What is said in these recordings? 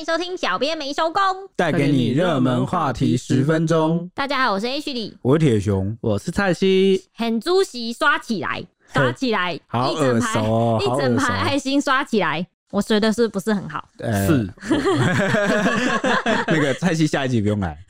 迎收听《小编没收工》，带给你热门话题十分钟。大家好，我是 H 李，我是铁熊，我是蔡西。很猪席刷起来，刷起来，好耳熟哦，一整排爱心刷起来。我学的是不是很好？是。那个蔡西下一集不用来。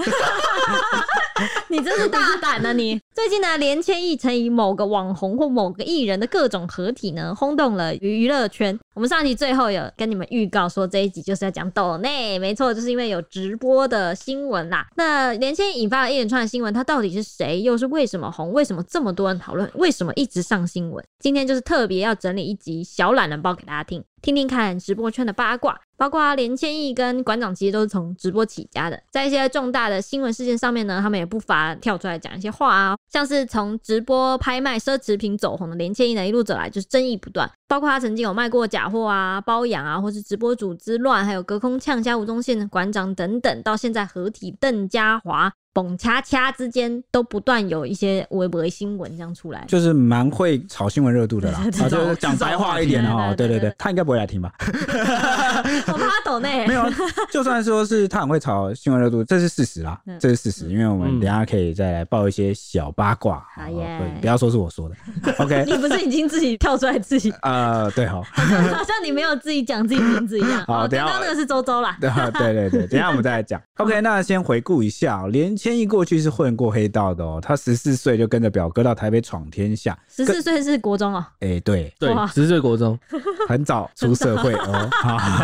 你真是大胆啊！你最近呢，连千亿曾以某个网红或某个艺人的各种合体呢，轰动了娱乐圈。我们上集最后有跟你们预告说，这一集就是要讲抖内，没错，就是因为有直播的新闻啦。那连千亿引发了一连串的新闻，他到底是谁？又是为什么红？为什么这么多人讨论？为什么一直上新闻？今天就是特别要整理一集小懒人包给大家听。听听看直播圈的八卦，包括连千亿跟馆长其实都是从直播起家的，在一些重大的新闻事件上面呢，他们也不乏跳出来讲一些话啊，像是从直播拍卖奢侈品走红的连千亿呢，一路走来就是争议不断，包括他曾经有卖过假货啊、包养啊，或是直播组织乱，还有隔空呛家吴宗宪馆长等等，到现在合体邓家华。蹦恰恰之间都不断有一些微博新闻这样出来，就是蛮会炒新闻热度的啦。啊，就是讲白话一点哦，对对对，他应该不会来听吧？我 怕他抖内。没有，就算说是他很会炒新闻热度，这是事实啦，这是事实。因为我们等下可以再来爆一些小八卦。好耶，不要说是我说的。OK，你不是已经自己跳出来自己？呃，对，好，好像你没有自己讲自己名字一样。好，等下那个是周周啦。对对对，等下我们再来讲。OK，那先回顾一下连。千亿过去是混过黑道的哦，他十四岁就跟着表哥到台北闯天下。十四岁是国中哦？哎、欸，对对，十四岁国中，很早出社会哦。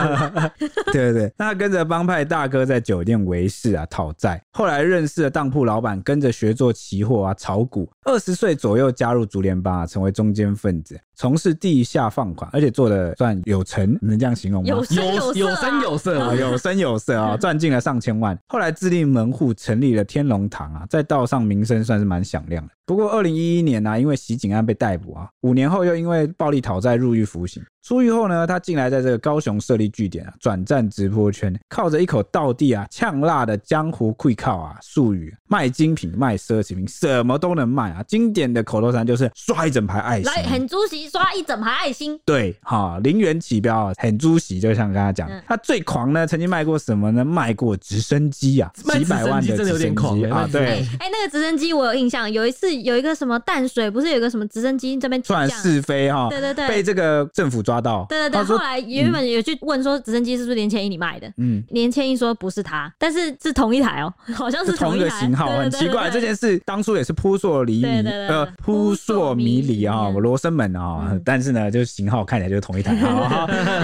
对对对，那他跟着帮派大哥在酒店维事啊，讨债。后来认识了当铺老板，跟着学做期货啊，炒股。二十岁左右加入竹联帮啊，成为中间分子，从事地下放款，而且做的算有成，能这样形容吗？有有有声有色啊，有声有色啊，赚进了上千万。后来自立门户，成立了天龙堂啊，在道上名声算是蛮响亮的。不过二零一一年呢、啊，因为袭警案被逮捕啊，五年后又因为暴力讨债入狱服刑。出狱后呢，他进来在这个高雄设立据点啊，转战直播圈，靠着一口道地啊呛辣的江湖气口啊术语，卖精品卖奢侈品，什么都能卖啊。经典的口头禅就是刷一整排爱心，来很猪席刷一整排爱心。对，哈，零元起标啊，很猪席，就像刚才讲，嗯、他最狂呢，曾经卖过什么呢？卖过直升机啊，几百万的直升机啊，对。哎、欸，那个直升机我有印象，有一次有一个什么淡水，不是有个什么直升机这边转是飞哈，对对对，被这个政府抓。到对对对，后来原本有去问说直升机是不是连千一你卖的？嗯，连千一说不是他，但是是同一台哦，好像是同一个型号，很奇怪。这件事当初也是扑朔迷离，呃，扑朔迷离啊，罗生门啊，但是呢，就是型号看起来就是同一台。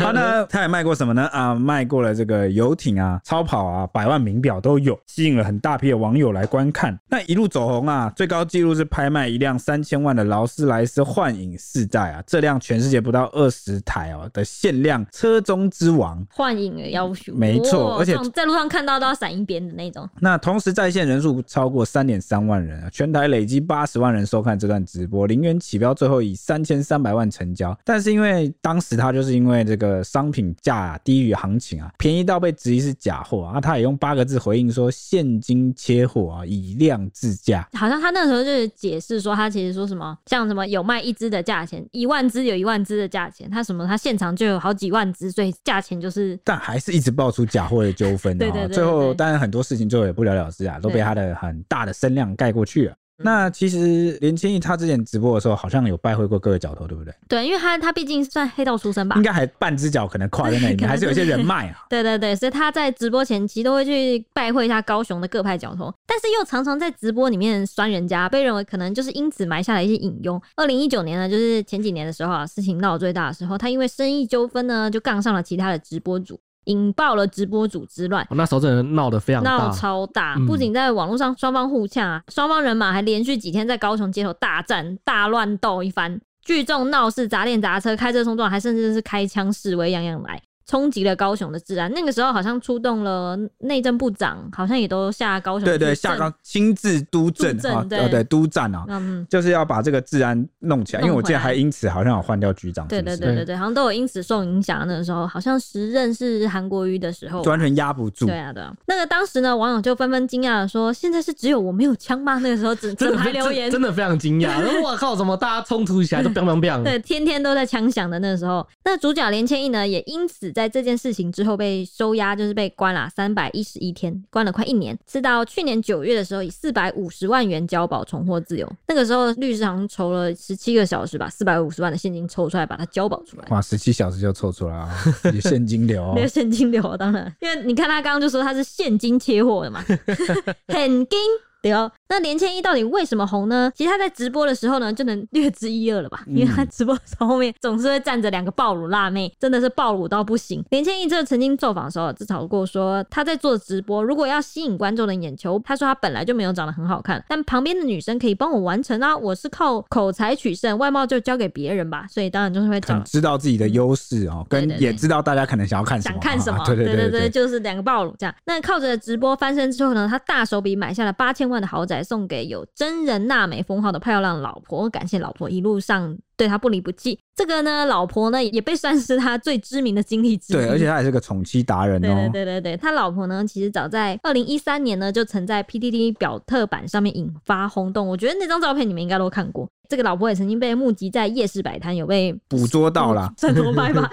好，那他也卖过什么呢？啊，卖过了这个游艇啊、超跑啊、百万名表都有，吸引了很大批的网友来观看。那一路走红啊，最高纪录是拍卖一辆三千万的劳斯莱斯幻影四代啊，这辆全世界不到二十台哦的限量车中之王，幻影的要求，没错，而且在路上看到都要闪一边的那种。那同时在线人数超过三点三万人啊，全台累积八十万人收看这段直播，零元起标，最后以三千三百万成交。但是因为当时他就是因为这个商品价低于行情啊，便宜到被质疑是假货啊，他也用八个字回应说现金切货啊，以量制价。好像他那时候就是解释说，他其实说什么像什么有卖一支的价钱，一万支有一万支的价钱，他什么他现现场就有好几万只，所以价钱就是，但还是一直爆出假货的纠纷。对，对，对对，最后当然很多事情最后也不了了之啊，都被他的很大的声量盖过去了。那其实连千亿他之前直播的时候，好像有拜会过各个角头，对不对？对，因为他他毕竟算黑道出身吧，应该还半只脚可能跨在那里面，还是有一些人脉啊。对对对，所以他在直播前期都会去拜会一下高雄的各派角头，但是又常常在直播里面酸人家，被认为可能就是因此埋下了一些隐忧。二零一九年呢，就是前几年的时候啊，事情闹最大的时候，他因为生意纠纷呢，就杠上了其他的直播主。引爆了直播组之乱，那时候真的闹得非常，闹超大，不仅在网络上双方互呛啊，双方人马还连续几天在高雄街头大战、大乱斗一番，聚众闹事、砸店砸车、开车冲撞，还甚至是开枪示威，样样来。冲击了高雄的治安，那个时候好像出动了内政部长，好像也都下高雄，对对，下高亲自督政啊，对对，督战啊，嗯，就是要把这个治安弄起来，因为我记得还因此好像有换掉局长，对对对对对，好像都有因此受影响。那个时候好像时任是韩国瑜的时候，完全压不住。对啊对啊，那个当时呢，网友就纷纷惊讶的说：“现在是只有我没有枪吗？”那个时候整整排留言真的非常惊讶，我靠，怎么大家冲突起来都 砰砰砰？对，天天都在枪响的那个时候，那主角连千亿呢，也因此在。在这件事情之后被收押，就是被关了三百一十一天，关了快一年。直到去年九月的时候，以四百五十万元交保重获自由。那个时候律师好像筹了十七个小时吧，四百五十万的现金抽出来把它交保出来。哇，十七小时就抽出来啊！有现金流、哦，有现金流，当然，因为你看他刚刚就说他是现金切货的嘛，很金。对哦，那连千一到底为什么红呢？其实他在直播的时候呢，就能略知一二了吧？因为他直播的时候后面总是会站着两个爆乳辣妹，真的是爆乳到不行。连千一这个曾经受访的时候自嘲过说，他在做直播，如果要吸引观众的眼球，他说他本来就没有长得很好看，但旁边的女生可以帮我完成啊，我是靠口才取胜，外貌就交给别人吧。所以当然就是会讲知道自己的优势哦，跟也知道大家可能想要看什么，想看什么，啊、对，对，对，对对对，就是两个爆乳这样。那靠着直播翻身之后呢，他大手笔买下了八千万的豪宅，送给。有真人娜美封号的漂亮老婆，感谢老婆一路上对他不离不弃。这个呢，老婆呢也被算是他最知名的经历之一。对，而且他也是个宠妻达人哦。对对对对，他老婆呢，其实早在二零一三年呢，就曾在 PTT 表特版上面引发轰动。我觉得那张照片你们应该都看过。这个老婆也曾经被目击在夜市摆摊，有被捕捉到了。算偷拍吧？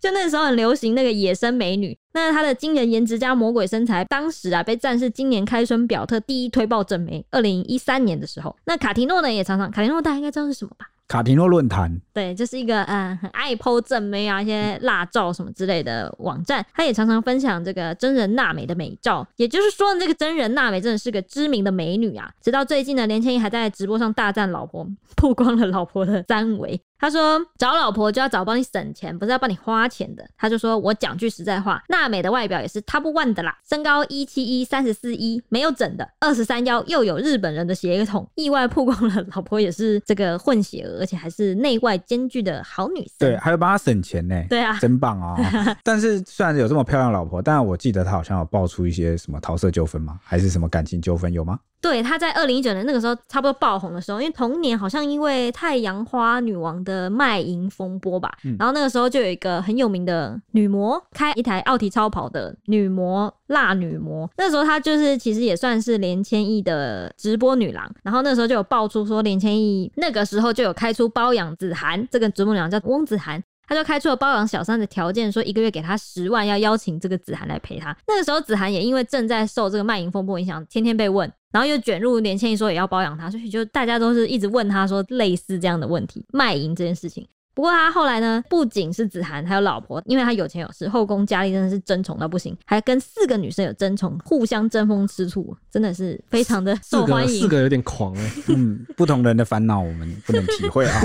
就那时候很流行那个野生美女。那她的惊人颜值加魔鬼身材，当时啊被赞是今年开春表特第一推爆正妹。二零一三年的时候，那卡提诺呢也常常，卡提诺大家应该知道是什么吧？卡提诺论坛，对，就是一个嗯很爱剖正妹啊，一些辣照什么之类的网站。他也常常分享这个真人娜美的美照，也就是说，这个真人娜美真的是个知名的美女啊。直到最近呢，连千一还在直播上大赞老婆，曝光了老婆的三围。他说找老婆就要找帮你省钱，不是要帮你花钱的。他就说我讲句实在话，娜美的外表也是 top one 的啦，身高一七一，三十四一，没有整的，二十三腰，又有日本人的血统，意外曝光了老婆也是这个混血儿，而且还是内外兼具的好女生。对，还有帮他省钱呢。对啊，真棒啊、哦！但是虽然有这么漂亮老婆，但我记得他好像有爆出一些什么桃色纠纷吗？还是什么感情纠纷有吗？对，他在二零一九年那个时候差不多爆红的时候，因为同年好像因为太阳花女王的卖淫风波吧，然后那个时候就有一个很有名的女模开一台奥迪超跑的女模辣女模，那时候她就是其实也算是连千亿的直播女郎，然后那时候就有爆出说连千亿那个时候就有开出包养子涵，这个直播女郎叫翁子涵。他就开出了包养小三的条件，说一个月给他十万，要邀请这个子涵来陪他。那个时候子涵也因为正在受这个卖淫风波影响，天天被问，然后又卷入年轻人说也要包养他，所以就大家都是一直问他说类似这样的问题，卖淫这件事情。不过他后来呢，不仅是子涵，还有老婆，因为他有钱有势，后宫佳丽真的是争宠到不行，还跟四个女生有争宠，互相争风吃醋，真的是非常的受欢迎。四个，四个有点狂哎，嗯，不同人的烦恼我们不能体会啊。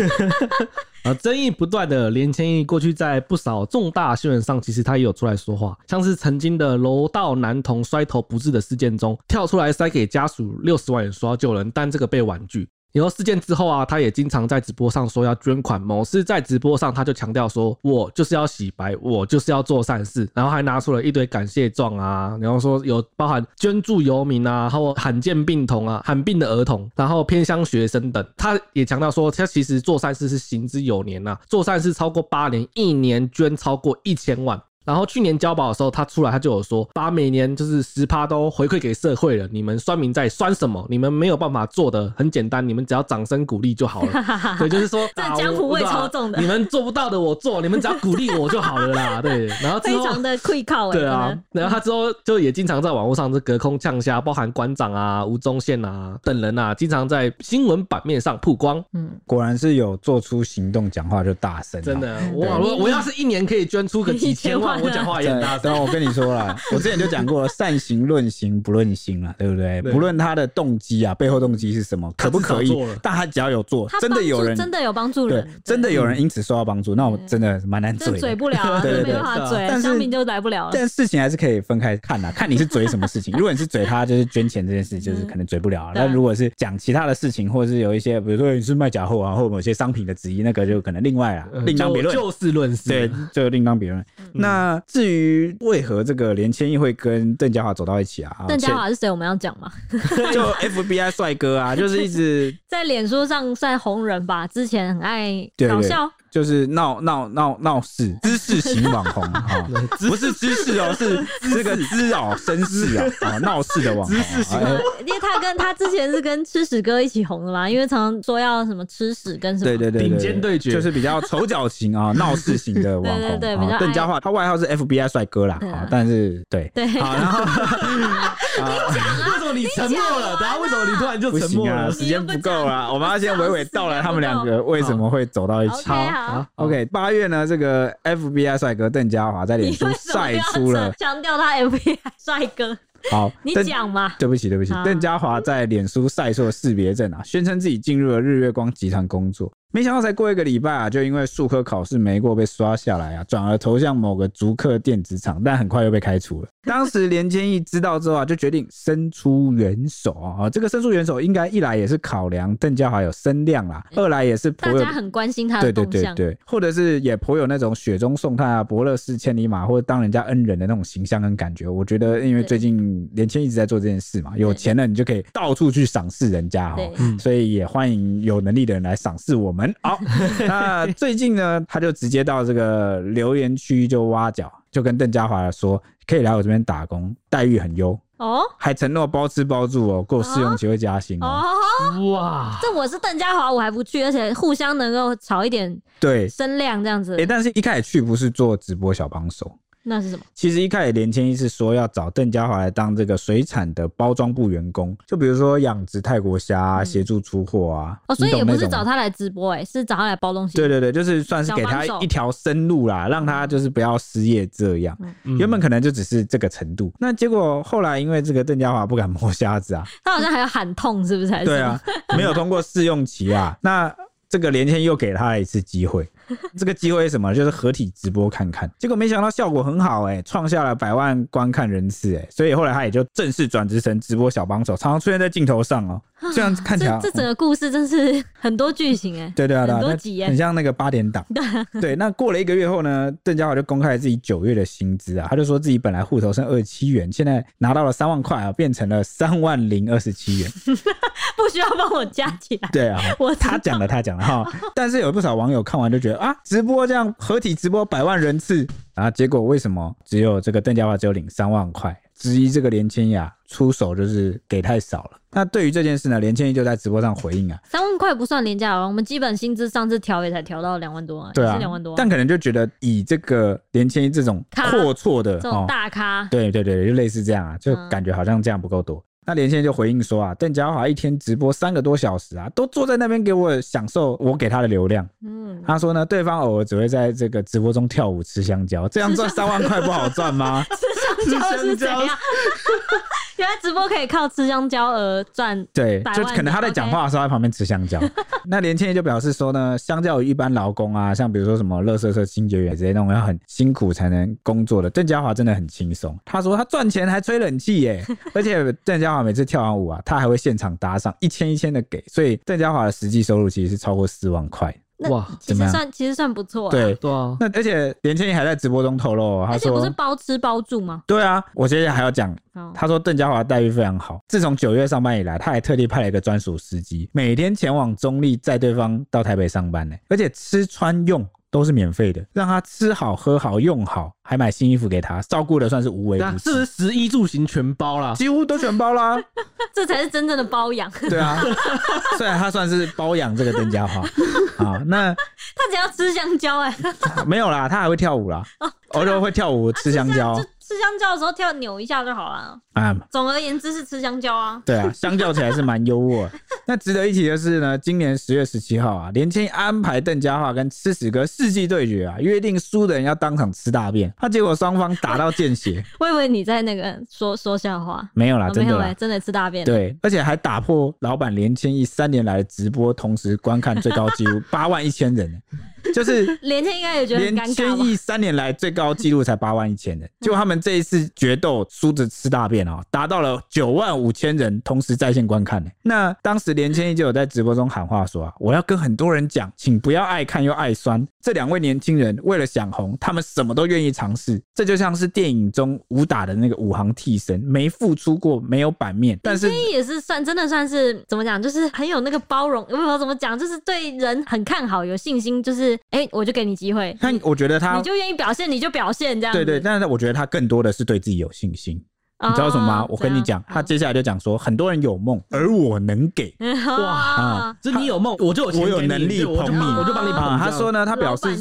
啊，争议不断的连千亿，过去在不少重大新闻上，其实他也有出来说话，像是曾经的楼道男童摔头不治的事件中，跳出来塞给家属六十万元说要救人，但这个被婉拒。以后事件之后啊，他也经常在直播上说要捐款。某次在直播上，他就强调说：“我就是要洗白，我就是要做善事。”然后还拿出了一堆感谢状啊，然后说有包含捐助游民啊，还有罕见病童啊、罕病的儿童，然后偏乡学生等。他也强调说，他其实做善事是行之有年呐、啊，做善事超过八年，一年捐超过一千万。然后去年交保的时候，他出来他就有说，把每年就是十趴都回馈给社会了。你们酸民在酸什么？你们没有办法做 的很简单，你们只要掌声鼓励就好了。对，就是说，这江湖味超重的，你们做不到的我做，你们只要鼓励我就好了啦。对，然后 非常的愧靠。对啊，然后他之后就也经常在网络上是隔空呛虾，包含馆长啊、吴宗宪啊等人啊，经常在新闻版面上曝光。嗯，果然是有做出行动，讲话就大声。真的，我我我要是一年可以捐出个几千万，我讲话也大。然我跟你说了，我之前就讲过了，善行论行不论心了，对不对？不论他的动机啊，背后动机是什么，可不可以？但他只要有做，真的有人真的有帮助人，真的有人因此受到帮助，那我真的蛮难嘴，嘴不了啊，对对对，没办法嘴，商品就来不了。但事情还是可以分开看呐，看你是嘴什么事情。如果你是嘴他就是捐钱这件事，就是可能嘴不了。但如果是讲其他的事情，或者是有一些，比如说你是卖假货啊，或某些商品的质疑，那个就可能另外啊，另当别论，就事论事，对，就另当别论。那至于为何这个。个连千亿会跟邓家华走到一起啊？邓家华是谁？我们要讲吗？就 FBI 帅哥啊，就是一直 在脸书上算红人吧。之前很爱搞笑。就是闹闹闹闹事，知识型网红哈，不是知识哦，是这个知哦，绅士啊啊，闹事的网红。因为他跟他之前是跟吃屎哥一起红的嘛，因为常常说要什么吃屎跟什么对对对顶尖对决，就是比较丑角型啊，闹事型的网红。对对对，邓家华，他外号是 FBI 帅哥啦啊，但是对对，好，然后 为什么你沉默了？等下为什么你突然就沉默了？时间不够了，我们要先娓娓道来他们两个为什么会走到一起。好，OK，八月呢，这个 FBI 帅哥邓家华在脸书晒出了强调他 FBI 帅哥。好，你讲嘛？对不起，对不起，邓家华在脸书晒出了识别证啊，宣称自己进入了日月光集团工作。没想到才过一个礼拜啊，就因为数科考试没过被刷下来啊，转而投向某个竹科电子厂，但很快又被开除了。当时连千亿知道之后啊，就决定伸出援手啊。这个伸出援手，应该一来也是考量邓家华有声量啦，二来也是颇有大家很关心他的动向，对对对对，或者是也颇有那种雪中送炭啊、伯乐失千里马或者当人家恩人的那种形象跟感觉。我觉得，因为最近连千一直在做这件事嘛，有钱了你就可以到处去赏识人家哈，所以也欢迎有能力的人来赏识我们。好。那最近呢，他就直接到这个留言区就挖角，就跟邓家华说可以来我这边打工，待遇很优哦，还承诺包吃包住哦，过试用期会加薪哦。哇，这我是邓家华，我还不去，而且互相能够炒一点对声量这样子。哎，但是一开始去不是做直播小帮手。那是什么？其实一开始连千一是说要找邓家华来当这个水产的包装部员工，就比如说养殖泰国虾、啊，协、嗯、助出货啊。哦，所以也不是找他来直播、欸，哎，是找他来包东西。对对对，就是算是给他一条生路啦，让他就是不要失业这样。嗯、原本可能就只是这个程度，那结果后来因为这个邓家华不敢摸虾子啊，他好像还要喊痛，是不是？对啊，没有通过试用期啊。那这个连千亿又给他一次机会。这个机会是什么？就是合体直播看看，结果没想到效果很好哎、欸，创下了百万观看人次哎、欸，所以后来他也就正式转职成直播小帮手，常常出现在镜头上哦、喔。这样看起来，这整个故事真是 很多剧情哎、欸，对对啊，很多集哎，很像那个八点档。对，那过了一个月后呢，邓家华就公开了自己九月的薪资啊，他就说自己本来户头剩二十七元，现在拿到了三万块啊，变成了三万零二十七元，不需要帮我加起来。对啊，我他讲了，他讲了哈，但是有不少网友看完就觉得啊，直播这样合体直播百万人次啊，结果为什么只有这个邓家华只有领三万块？质疑这个连千雅出手就是给太少了。那对于这件事呢，连千亿就在直播上回应啊，三万块不算廉价哦，我们基本薪资上次调也才调到两万多啊，对啊，两万多。但可能就觉得以这个连千亿这种阔绰的这种大咖，哦，对对对，就类似这样啊，就感觉好像这样不够多。嗯那连线就回应说啊，邓家华一天直播三个多小时啊，都坐在那边给我享受我给他的流量。嗯，他说呢，对方偶尔只会在这个直播中跳舞吃香蕉，这样赚三万块不好赚吗？吃香蕉是怎样？原来直播可以靠吃香蕉而赚，对，就可能他在讲话的时候在旁边吃香蕉。那连千叶就表示说呢，相较于一般劳工啊，像比如说什么乐色车清洁员这些那种要很辛苦才能工作的，邓家华真的很轻松。他说他赚钱还吹冷气耶，而且邓家华每次跳完舞啊，他还会现场打赏一千一千的给，所以邓家华的实际收入其实是超过四万块。哇，其实算其实算不错。对对啊，那而且连千亿还在直播中透露，他说不是包吃包住吗？对啊，我接下来还要讲，他说邓家华待遇非常好，自从九月上班以来，他还特地派了一个专属司机，每天前往中立载对方到台北上班呢，而且吃穿用。都是免费的，让他吃好喝好用好，还买新衣服给他，照顾的算是无微不至。是不是食衣住行全包啦？几乎都全包啦，这才是真正的包养。对啊，虽然他算是包养这个邓家华啊，那他只要吃香蕉哎、欸，没有啦，他还会跳舞啦，偶尔会跳舞吃香蕉。吃香蕉的时候跳扭一下就好了啊！总而言之是吃香蕉啊。对啊，相较起来是蛮优渥。那值得一提的是呢，今年十月十七号啊，连千安排邓家华跟吃屎哥世纪对决啊，约定输的人要当场吃大便。他结果双方打到见血。我以为你在那个说说笑话。没有啦，真的啦，真的吃大便。对，而且还打破老板连千亿三年来的直播同时观看最高纪录 八万一千人。就是 连千亿应该也觉得很尴尬。连千亿三年来最高纪录才八万一千人，结果他们这一次决斗输着吃大便啊，达到了九万五千人同时在线观看呢。那当时连千亿就有在直播中喊话说啊，我要跟很多人讲，请不要爱看又爱酸。这两位年轻人为了想红，他们什么都愿意尝试。这就像是电影中武打的那个武行替身，没付出过，没有版面。但是也是算真的算是怎么讲，就是很有那个包容，我不知道怎么讲，就是对人很看好，有信心，就是。哎、欸，我就给你机会。那我觉得他你就愿意表现，你就表现这样。对，对对，但是我觉得他更多的是对自己有信心。你知道什么吗？我跟你讲，他接下来就讲说，很多人有梦，而我能给。哇啊！就你有梦，我就有我有能力捧你，我就帮你捧。他说呢，他表示，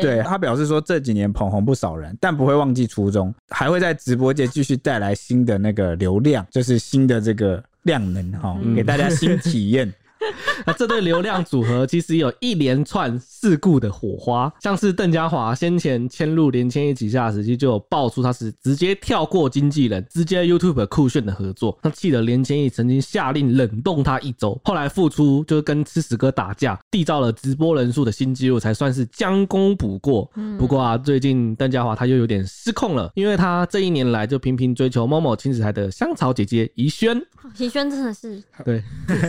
对他表示说，这几年捧红不少人，但不会忘记初衷，还会在直播间继续带来新的那个流量，就是新的这个量能哈，给大家新体验。那这对流量组合其实有一连串事故的火花，像是邓家华先前迁入连千亿旗下时期就有爆出他是直接跳过经纪人，直接 YouTube 酷炫的合作，那气得连千亿曾经下令冷冻他一周，后来复出就是跟吃屎哥打架，缔造了直播人数的新纪录，才算是将功补过。不过啊，最近邓家华他又有点失控了，因为他这一年来就频频追求某某亲子台的香草姐姐怡萱，怡萱真的是对，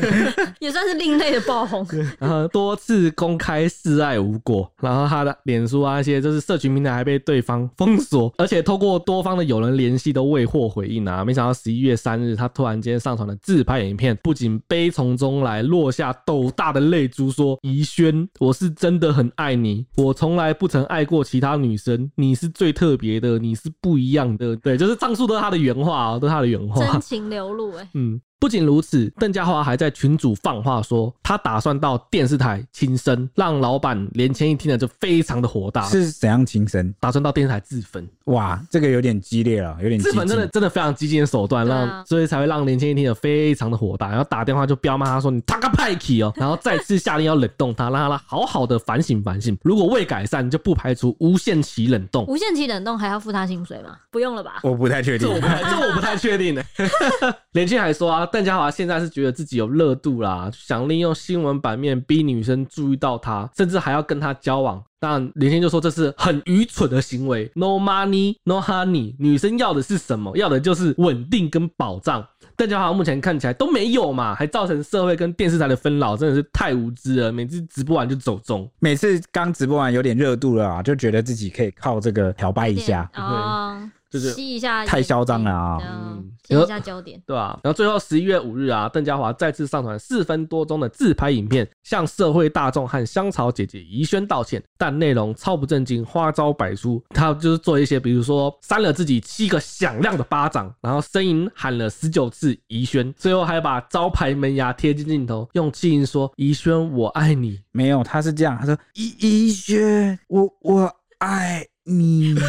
也算是另类的爆红，然后多次公开示爱无果，然后他的脸书啊，一些就是社群平台还被对方封锁，而且透过多方的友人联系都未获回应啊！没想到十一月三日，他突然间上传了自拍影片，不仅悲从中来，落下斗大的泪珠，说：“怡萱，我是真的很爱你，我从来不曾爱过其他女生，你是最特别的，你是不一样的。”对，就是上述都是他的原话啊，都是他的原话，真情流露哎，嗯。不仅如此，邓家华还在群组放话说，他打算到电视台轻生，让老板连千一听了就非常的火大。是怎样轻生？打算到电视台自焚。哇，这个有点激烈了，有点自焚，真的真的非常激进的手段，让、啊、所以才会让连千一听了非常的火大，然后打电话就彪骂他说：“你他个派气哦！”然后再次下令要冷冻他，让他好好的反省反省，如果未改善，就不排除无限期冷冻。无限期冷冻还要付他薪水吗？不用了吧？我不太确定，这我不太，这我不太确定呢。连千还说啊。邓家华现在是觉得自己有热度啦，想利用新闻版面逼女生注意到他，甚至还要跟他交往。但连千就说这是很愚蠢的行为。No money, no honey。女生要的是什么？要的就是稳定跟保障。邓家华目前看起来都没有嘛，还造成社会跟电视台的纷扰，真的是太无知了。每次直播完就走中，每次刚直播完有点热度了啊，就觉得自己可以靠这个调掰一下。就是吸一下，太嚣张了啊！嗯，吸一下焦点，对啊，然后最后十一月五日啊，邓家华再次上传四分多钟的自拍影片，向社会大众和香草姐姐怡萱道歉，但内容超不正经，花招百出。他就是做一些，比如说扇了自己七个响亮的巴掌，然后声音喊了十九次怡萱，最后还把招牌门牙贴近镜头，用气音说：“怡萱，我爱你。”没有，他是这样，他说：“怡怡萱，我我爱你。”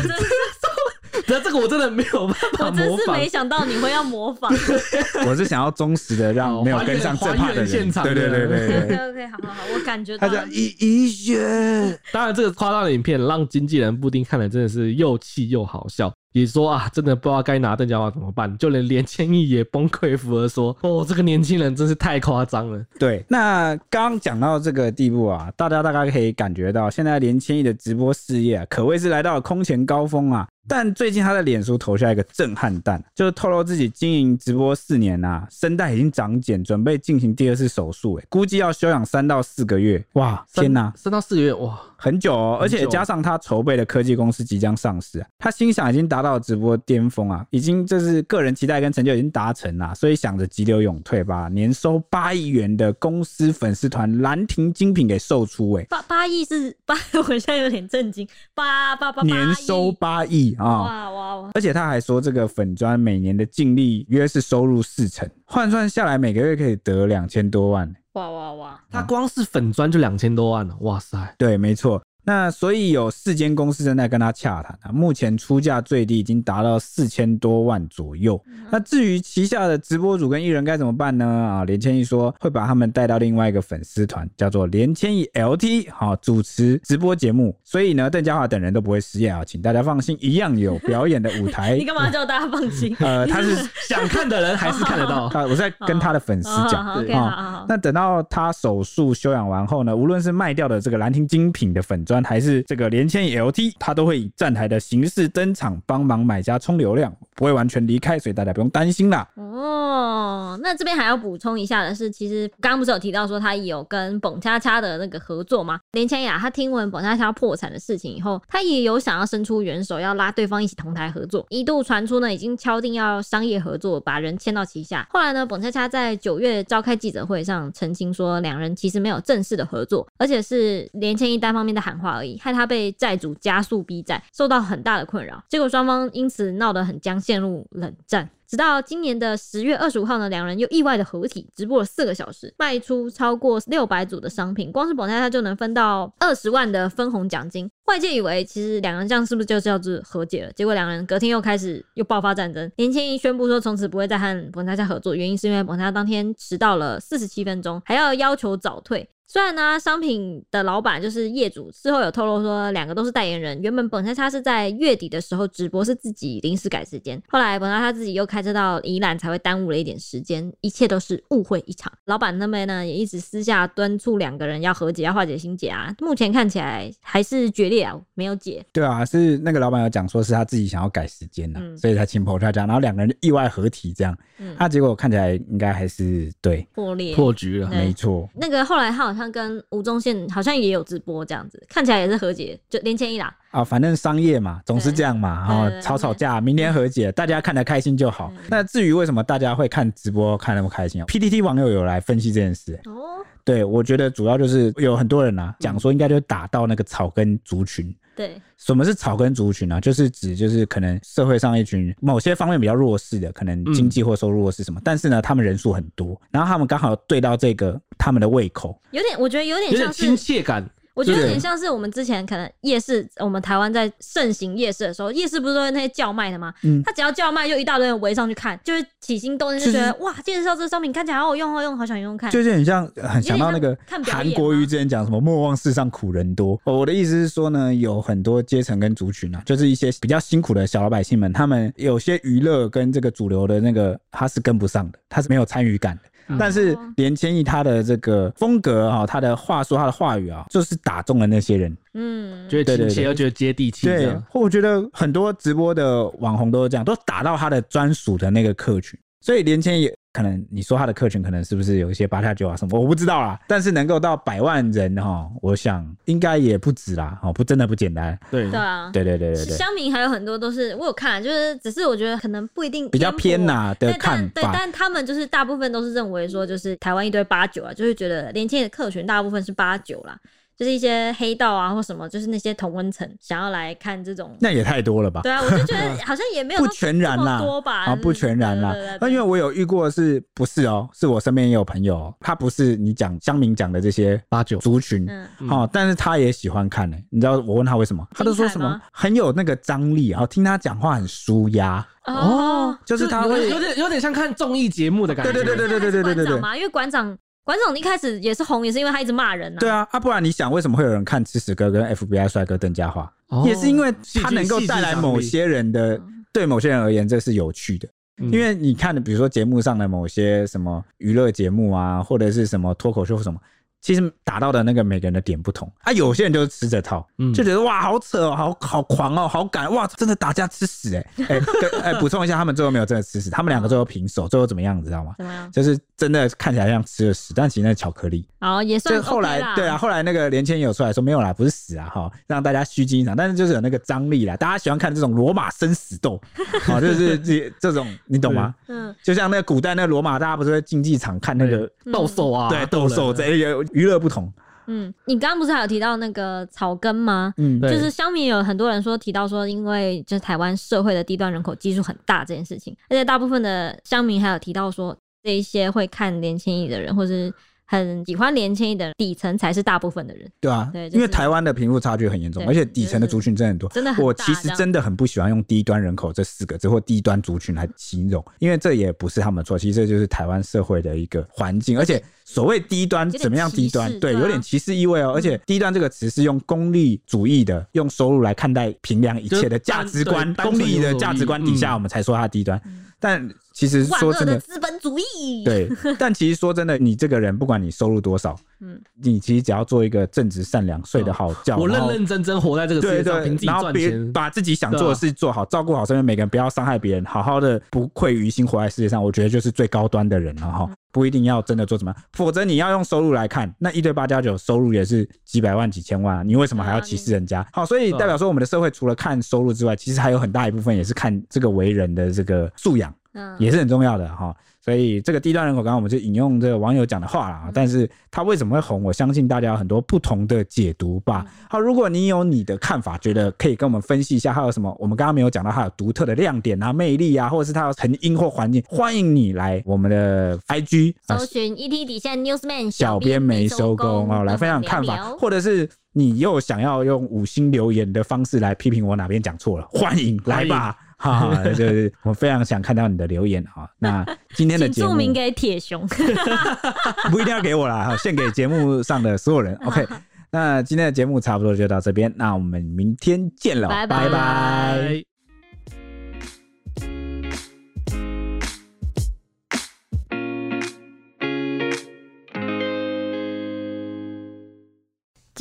那这个我真的没有办法模仿，我真是没想到你会要模仿。我是想要忠实的让没有跟上这趴的人，对对对对对。OK OK，好好好，我感觉到。他叫怡怡萱。当然，这个夸张的影片让经纪人布丁看了真的是又气又好笑。也说啊，真的不知道该拿邓家华怎么办，就连连千亿也崩溃，符合说，哦，这个年轻人真是太夸张了。对，那刚讲到这个地步啊，大家大概可以感觉到，现在连千亿的直播事业啊，可谓是来到了空前高峰啊。但最近他的脸书投下一个震撼弹，就是透露自己经营直播四年啊，声带已经长茧，准备进行第二次手术，哎，估计要休养三到四个月。哇，天哪，三到四个月，哇，很久哦。而且加上他筹备的科技公司即将上市啊，他心想已经达到直播巅峰啊，已经这是个人期待跟成就已经达成了，所以想着急流勇退吧，年收八亿元的公司粉丝团兰亭精品给售出，哎，八八亿是八，我现在有点震惊，八八八年收八亿。啊哇哇哇！而且他还说，这个粉砖每年的净利约是收入四成，换算下来每个月可以得两千多万。哇哇哇！他光是粉砖就两千多万了，哇塞！对，没错。那所以有四间公司正在跟他洽谈啊，目前出价最低已经达到四千多万左右。那至于旗下的直播主跟艺人该怎么办呢？啊，连千亿说会把他们带到另外一个粉丝团，叫做连千亿 LT，好，主持直播节目。所以呢，邓家华等人都不会失业啊，请大家放心，一样有表演的舞台。你干嘛叫大家放心？呃，他是想看的人还是看得到。啊，我在跟他的粉丝讲。对啊，那等到他手术休养完后呢，无论是卖掉的这个兰亭精品的粉专，还是这个连千 LT，他都会以站台的形式登场，帮忙买家冲流量，不会完全离开，所以大家不用担心啦。哦，那这边还要补充一下的是，其实刚刚不是有提到说他有跟蹦恰恰的那个合作吗？连千雅他听闻蹦恰恰破产的事情以后，他也有想要伸出援手，要拉对方一起同台合作，一度传出呢已经敲定要商业合作，把人签到旗下。后来呢，蹦恰恰在九月召开记者会上澄清说，两人其实没有正式的合作，而且是连千一单方面的喊话而已，害他被债主加速逼债，受到很大的困扰。结果双方因此闹得很僵，陷入冷战。直到今年的十月二十五号呢，两人又意外的合体，直播了四个小时，卖出超过六百组的商品，光是宝太他就能分到二十万的分红奖金。外界以为其实两人这样是不是就叫做和解了？结果两人隔天又开始又爆发战争。连千亿宣布说从此不会再和本太太合作，原因是因为本太太当天迟到了四十七分钟，还要要求早退。虽然呢，商品的老板就是业主，事后有透露说两个都是代言人。原本本来他是在月底的时候直播，是自己临时改时间。后来本来他自己又开车到宜兰，才会耽误了一点时间。一切都是误会一场。老板那边呢，也一直私下敦促两个人要和解，要化解心结啊。目前看起来还是决没有解。对啊，是那个老板有讲说是他自己想要改时间的，嗯、所以才请婆跳家，然后两个人就意外合体这样。嗯，他结果看起来应该还是对破裂破局了，没错。那个后来他好像。跟吴宗宪好像也有直播这样子，看起来也是和解，就连千一啦。啊，反正商业嘛，总是这样嘛，然后吵吵架，明天和解，大家看得开心就好。那至于为什么大家会看直播看那么开心啊？PTT 网友有来分析这件事。哦，对，我觉得主要就是有很多人啊讲说，应该就打到那个草根族群。对，什么是草根族群呢？就是指就是可能社会上一群某些方面比较弱势的，可能经济或收入弱势什么，但是呢，他们人数很多，然后他们刚好对到这个他们的胃口，有点，我觉得有点像是亲切感。我觉得有点像是我们之前可能夜市，我们台湾在盛行夜市的时候，夜市不是都有那些叫卖的吗？嗯，他只要叫卖，就一大堆人围上去看，就是起心动念就觉得哇，介绍这个商品看起来好好用，好用，好想用用看。就是很像，很想到那个韩国瑜之前讲什么“莫忘世上苦人多”。我的意思是说呢，有很多阶层跟族群啊，就是一些比较辛苦的小老百姓们，他们有些娱乐跟这个主流的那个他是跟不上的，他是没有参与感的。但是连千亿他的这个风格哈，他的话说他的话语啊，就是打中了那些人，嗯，觉得亲切又觉得接地气。对，我觉得很多直播的网红都是这样，都打到他的专属的那个客群，所以连千亿。可能你说他的客群可能是不是有一些八加九啊什么，我不知道啦。但是能够到百万人哈，我想应该也不止啦，哦，不真的不简单。对对啊，对对对对对。乡民还有很多都是我有看，就是只是我觉得可能不一定比较偏呐的看法。对，但他们就是大部分都是认为说，就是台湾一堆八九啊，就是觉得年轻人的客群大部分是八九啦。就是一些黑道啊，或什么，就是那些同温层想要来看这种，那也太多了吧？对啊，我就觉得 好像也没有不全然啦，多吧？啊，不全然啦。那因为我有遇过，是不是哦？是我身边也有朋友，他不是你讲乡民讲的这些八九族群，好，但是他也喜欢看呢。你知道我问他为什么？他都说什么很有那个张力，然后听他讲话很舒压哦，就是他会有点有点像看综艺节目的感觉，对对对对对对对对对，因为馆长。馆长一开始也是红，也是因为他一直骂人啊。对啊，啊，不然你想，为什么会有人看吃屎哥跟 FBI 帅哥邓家华？也是因为他能够带来某些人的，对某些人而言，这是有趣的。因为你看的，比如说节目上的某些什么娱乐节目啊，或者是什么脱口秀什么。其实打到的那个每个人的点不同啊，有些人就是吃这套，就觉得哇好扯哦，好好狂哦，好敢哇，真的打架吃屎 哎哎哎，补充一下，他们最后没有真的吃屎，他们两个最后平手，最后怎么样你知道吗？怎么样？就是真的看起来像吃了屎，但其实那是巧克力。哦，也算。就后来对啊，后来那个连千亿有出来说没有啦，不是屎啊哈，让大家虚惊一场，但是就是有那个张力啦，大家喜欢看这种罗马生死斗，好，就是这这种你懂吗？嗯，就像那个古代那个罗马，大家不是在竞技场看那个斗兽啊？对，斗兽这个。娱乐不同，嗯，你刚刚不是还有提到那个草根吗？嗯，就是乡民有很多人说提到说，因为就是台湾社会的低端人口基数很大这件事情，而且大部分的乡民还有提到说，这一些会看年轻艺的人，或是。很喜欢年轻一点底层才是大部分的人，对啊，对，因为台湾的贫富差距很严重，而且底层的族群真的很多，真的很。我其实真的很不喜欢用低端人口这四个字或低端族群来形容，因为这也不是他们错，其实这就是台湾社会的一个环境。而且所谓低端，怎么样低端？对，有点歧视意味哦。而且低端这个词是用功利主义的，用收入来看待评量一切的价值观，功利的价值观底下，我们才说它低端。但其实说真的，资本主义。对，但其实说真的，你这个人不管你收入多少，嗯，你其实只要做一个正直善良、睡得好觉，我认认真真活在这个世界上，凭自己赚钱，把自己想做的事做好，照顾好身边每个人，不要伤害别人，好好的不愧于心活在世界上，我觉得就是最高端的人了哈。不一定要真的做什么，否则你要用收入来看，那一对八加九收入也是几百万、几千万，你为什么还要歧视人家？好，所以代表说我们的社会除了看收入之外，其实还有很大一部分也是看这个为人的这个素养。嗯，也是很重要的哈。所以这个低端人口，刚刚我们就引用这个网友讲的话啦。但是他为什么会红？我相信大家有很多不同的解读吧。好，如果你有你的看法，觉得可以跟我们分析一下，还有什么我们刚刚没有讲到，它有独特的亮点啊、魅力啊，或者是它有成因或环境，欢迎你来我们的 IG 搜寻 ET 底线 Newsman，小编没收工哦，来分享看法，或者是你又想要用五星留言的方式来批评我哪边讲错了，欢迎来吧。哈，就是我非常想看到你的留言哈。那 今天的节目，注明给铁熊，不一定要给我啦，献给节目上的所有人。OK，那今天的节目差不多就到这边，那我们明天见了，拜拜。